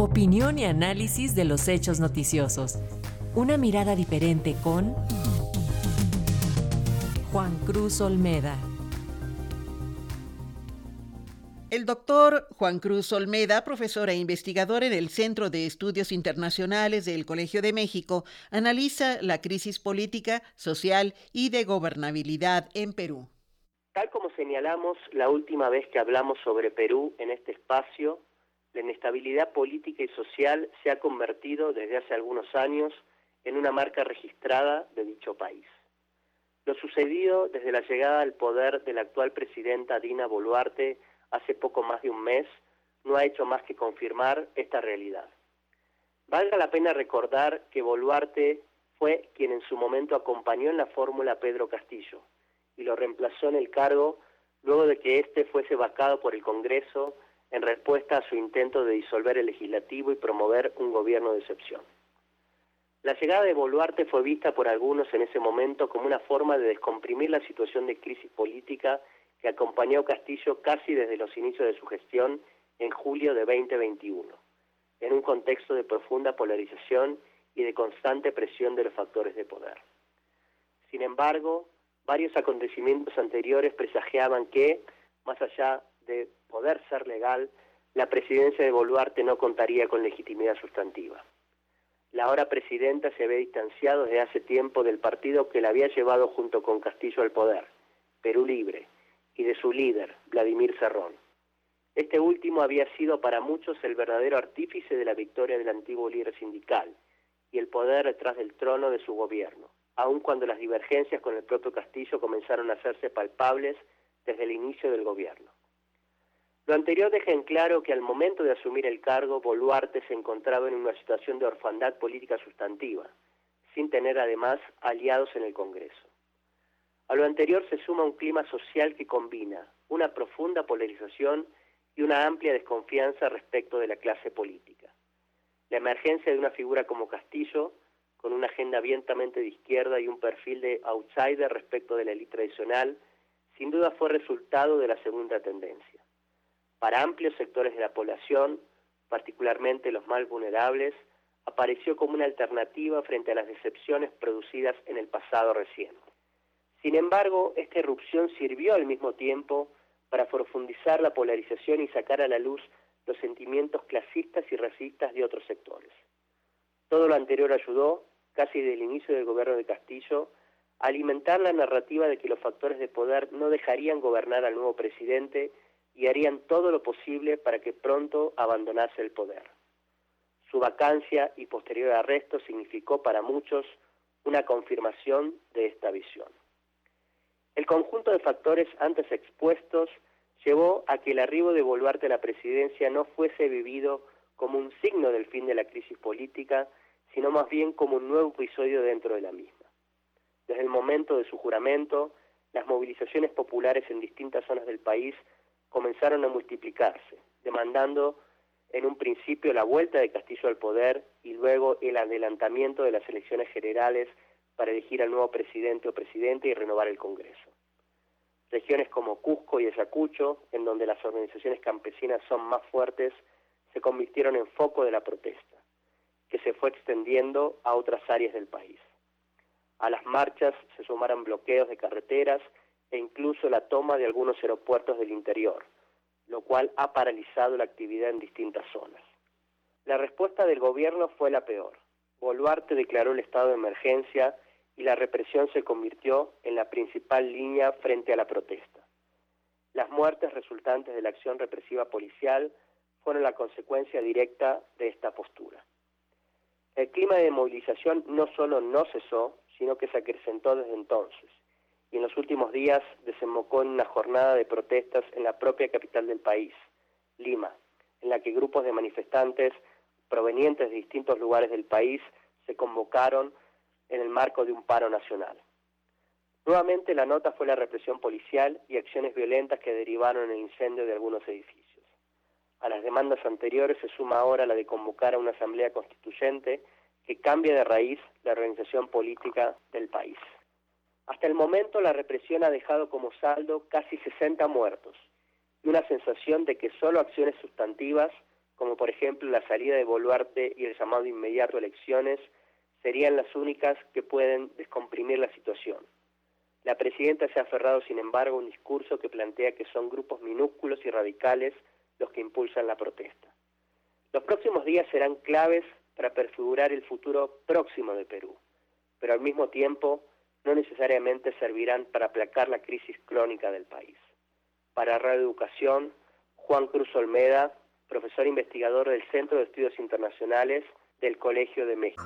Opinión y análisis de los hechos noticiosos. Una mirada diferente con Juan Cruz Olmeda. El doctor Juan Cruz Olmeda, profesor e investigador en el Centro de Estudios Internacionales del Colegio de México, analiza la crisis política, social y de gobernabilidad en Perú. Tal como señalamos la última vez que hablamos sobre Perú en este espacio, la inestabilidad política y social se ha convertido desde hace algunos años en una marca registrada de dicho país. Lo sucedido desde la llegada al poder de la actual presidenta Dina Boluarte hace poco más de un mes no ha hecho más que confirmar esta realidad. Valga la pena recordar que Boluarte fue quien en su momento acompañó en la fórmula a Pedro Castillo y lo reemplazó en el cargo luego de que éste fuese vacado por el Congreso en respuesta a su intento de disolver el legislativo y promover un gobierno de excepción. La llegada de Boluarte fue vista por algunos en ese momento como una forma de descomprimir la situación de crisis política que acompañó Castillo casi desde los inicios de su gestión en julio de 2021, en un contexto de profunda polarización y de constante presión de los factores de poder. Sin embargo, varios acontecimientos anteriores presagiaban que, más allá de poder ser legal, la presidencia de Boluarte no contaría con legitimidad sustantiva. La ahora presidenta se había distanciado desde hace tiempo del partido que la había llevado junto con Castillo al poder, Perú Libre, y de su líder, Vladimir Serrón. Este último había sido para muchos el verdadero artífice de la victoria del antiguo líder sindical y el poder detrás del trono de su gobierno, aun cuando las divergencias con el propio Castillo comenzaron a hacerse palpables desde el inicio del gobierno. Lo anterior deja en claro que al momento de asumir el cargo, Boluarte se encontraba en una situación de orfandad política sustantiva, sin tener además aliados en el Congreso. A lo anterior se suma un clima social que combina una profunda polarización y una amplia desconfianza respecto de la clase política. La emergencia de una figura como Castillo, con una agenda abiertamente de izquierda y un perfil de outsider respecto de la élite tradicional, sin duda fue resultado de la segunda tendencia. Para amplios sectores de la población, particularmente los más vulnerables, apareció como una alternativa frente a las decepciones producidas en el pasado reciente. Sin embargo, esta irrupción sirvió al mismo tiempo para profundizar la polarización y sacar a la luz los sentimientos clasistas y racistas de otros sectores. Todo lo anterior ayudó, casi desde el inicio del gobierno de Castillo, a alimentar la narrativa de que los factores de poder no dejarían gobernar al nuevo presidente y harían todo lo posible para que pronto abandonase el poder. Su vacancia y posterior arresto significó para muchos una confirmación de esta visión. El conjunto de factores antes expuestos llevó a que el arribo de Boluarte a la presidencia no fuese vivido como un signo del fin de la crisis política, sino más bien como un nuevo episodio dentro de la misma. Desde el momento de su juramento, las movilizaciones populares en distintas zonas del país comenzaron a multiplicarse, demandando en un principio la vuelta de Castillo al poder y luego el adelantamiento de las elecciones generales para elegir al nuevo presidente o presidente y renovar el Congreso. Regiones como Cusco y Ayacucho, en donde las organizaciones campesinas son más fuertes, se convirtieron en foco de la protesta, que se fue extendiendo a otras áreas del país. A las marchas se sumaron bloqueos de carreteras e incluso la toma de algunos aeropuertos del interior, lo cual ha paralizado la actividad en distintas zonas. La respuesta del gobierno fue la peor. Boluarte declaró el estado de emergencia y la represión se convirtió en la principal línea frente a la protesta. Las muertes resultantes de la acción represiva policial fueron la consecuencia directa de esta postura. El clima de movilización no solo no cesó, sino que se acrecentó desde entonces, y en los últimos días desembocó en una jornada de protestas en la propia capital del país, Lima, en la que grupos de manifestantes provenientes de distintos lugares del país se convocaron en el marco de un paro nacional. Nuevamente la nota fue la represión policial y acciones violentas que derivaron en el incendio de algunos edificios. A las demandas anteriores se suma ahora la de convocar a una asamblea constituyente que cambie de raíz la organización política del país. Hasta el momento la represión ha dejado como saldo casi 60 muertos y una sensación de que solo acciones sustantivas como por ejemplo la salida de Boluarte y el llamado inmediato a elecciones, serían las únicas que pueden descomprimir la situación. La presidenta se ha aferrado, sin embargo, a un discurso que plantea que son grupos minúsculos y radicales los que impulsan la protesta. Los próximos días serán claves para prefigurar el futuro próximo de Perú, pero al mismo tiempo no necesariamente servirán para aplacar la crisis crónica del país. Para Radio Educación, Juan Cruz Olmeda, profesor investigador del Centro de Estudios Internacionales del Colegio de México.